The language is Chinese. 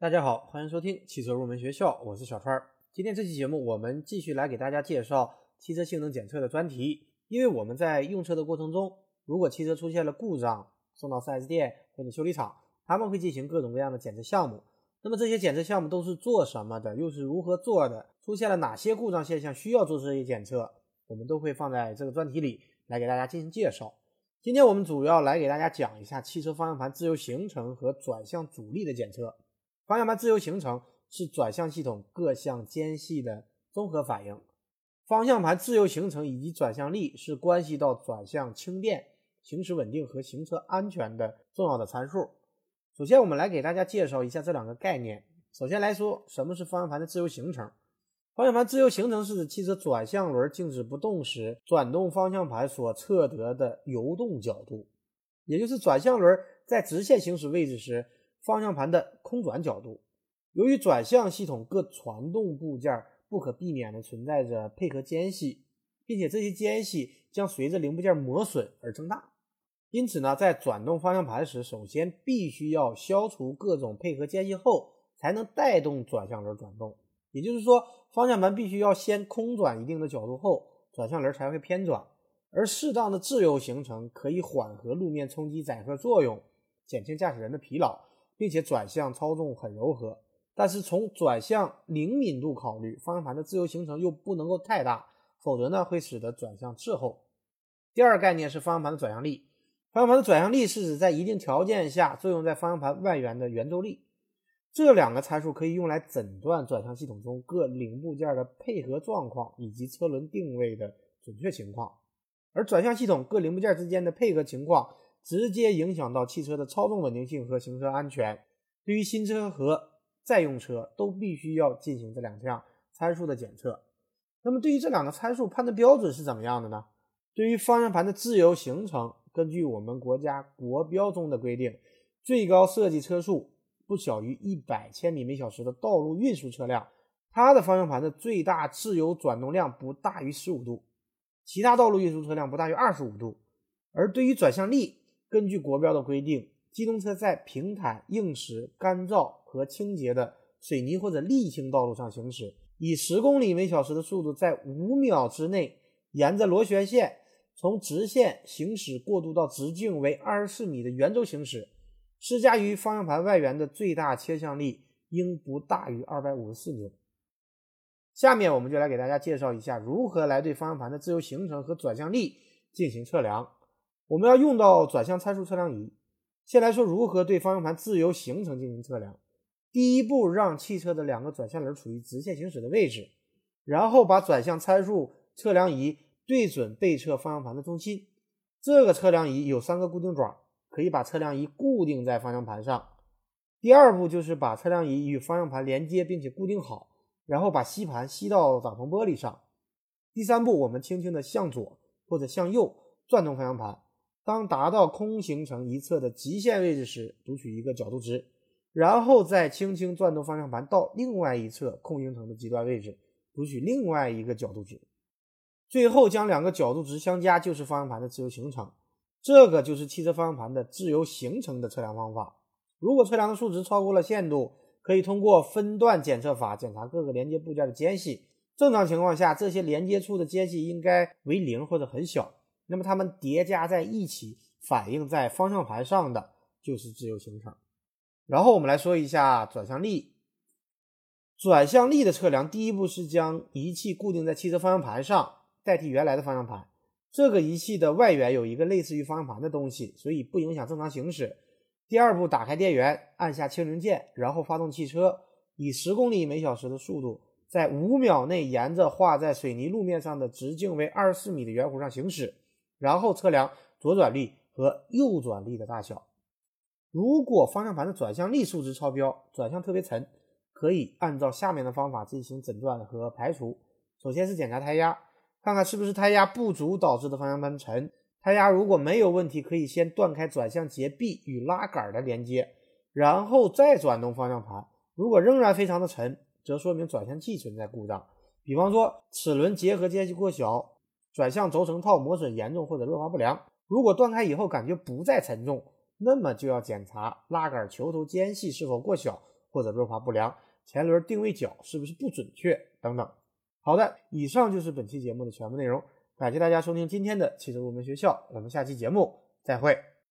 大家好，欢迎收听汽车入门学校，我是小川。今天这期节目，我们继续来给大家介绍汽车性能检测的专题。因为我们在用车的过程中，如果汽车出现了故障，送到 4S 店或者修理厂，他们会进行各种各样的检测项目。那么这些检测项目都是做什么的？又是如何做的？出现了哪些故障现象需要做这些检测？我们都会放在这个专题里来给大家进行介绍。今天我们主要来给大家讲一下汽车方向盘自由行程和转向阻力的检测。方向盘自由行程是转向系统各项间隙的综合反应，方向盘自由行程以及转向力是关系到转向轻便、行驶稳定和行车安全的重要的参数。首先，我们来给大家介绍一下这两个概念。首先来说，什么是方向盘的自由行程？方向盘自由行程是指汽车转向轮静止不动时，转动方向盘所测得的游动角度，也就是转向轮在直线行驶位置时。方向盘的空转角度，由于转向系统各传动部件不可避免的存在着配合间隙，并且这些间隙将随着零部件磨损而增大，因此呢，在转动方向盘时，首先必须要消除各种配合间隙后，才能带动转向轮转动。也就是说，方向盘必须要先空转一定的角度后，转向轮才会偏转。而适当的自由行程可以缓和路面冲击载荷作用，减轻驾驶人的疲劳。并且转向操纵很柔和，但是从转向灵敏度考虑，方向盘的自由行程又不能够太大，否则呢会使得转向滞后。第二概念是方向盘的转向力，方向盘的转向力是指在一定条件下作用在方向盘外缘的圆周力。这两个参数可以用来诊断转向系统中各零部件的配合状况以及车轮定位的准确情况，而转向系统各零部件之间的配合情况。直接影响到汽车的操纵稳定性和行车安全。对于新车和在用车，都必须要进行这两项参数的检测。那么，对于这两个参数判断标准是怎么样的呢？对于方向盘的自由行程，根据我们国家国标中的规定，最高设计车速不小于一百千米每小时的道路运输车辆，它的方向盘的最大自由转动量不大于十五度；其他道路运输车辆不大于二十五度。而对于转向力，根据国标的规定，机动车在平坦、硬实、干燥和清洁的水泥或者沥青道路上行驶，以十公里每小时的速度，在五秒之内沿着螺旋线从直线行驶过渡到直径为二十四米的圆周行驶，施加于方向盘外缘的最大切向力应不大于二百五十四牛。下面我们就来给大家介绍一下如何来对方向盘的自由行程和转向力进行测量。我们要用到转向参数测量仪。先来说如何对方向盘自由行程进行测量。第一步，让汽车的两个转向轮处于直线行驶的位置，然后把转向参数测量仪对准被测方向盘的中心。这个测量仪有三个固定爪，可以把测量仪固定在方向盘上。第二步就是把测量仪与方向盘连接并且固定好，然后把吸盘吸到挡风玻璃上。第三步，我们轻轻的向左或者向右转动方向盘。当达到空行程一侧的极限位置时，读取一个角度值，然后再轻轻转动方向盘到另外一侧空行程的极端位置，读取另外一个角度值，最后将两个角度值相加，就是方向盘的自由行程。这个就是汽车方向盘的自由行程的测量方法。如果测量的数值超过了限度，可以通过分段检测法检查各个连接部件的间隙。正常情况下，这些连接处的间隙应该为零或者很小。那么它们叠加在一起，反映在方向盘上的就是自由行程。然后我们来说一下转向力。转向力的测量，第一步是将仪器固定在汽车方向盘上，代替原来的方向盘。这个仪器的外缘有一个类似于方向盘的东西，所以不影响正常行驶。第二步，打开电源，按下清零键，然后发动汽车，以十公里每小时的速度，在五秒内沿着画在水泥路面上的直径为二十四米的圆弧上行驶。然后测量左转力和右转力的大小。如果方向盘的转向力数值超标，转向特别沉，可以按照下面的方法进行诊断和排除。首先是检查胎压，看看是不是胎压不足导致的方向盘沉。胎压如果没有问题，可以先断开转向节臂与拉杆的连接，然后再转动方向盘。如果仍然非常的沉，则说明转向器存在故障，比方说齿轮结合间隙过小。转向轴承套磨损严重或者润滑不良，如果断开以后感觉不再沉重，那么就要检查拉杆球头间隙是否过小或者润滑不良，前轮定位角是不是不准确等等。好的，以上就是本期节目的全部内容，感谢大家收听今天的汽车入门学校，我们下期节目再会。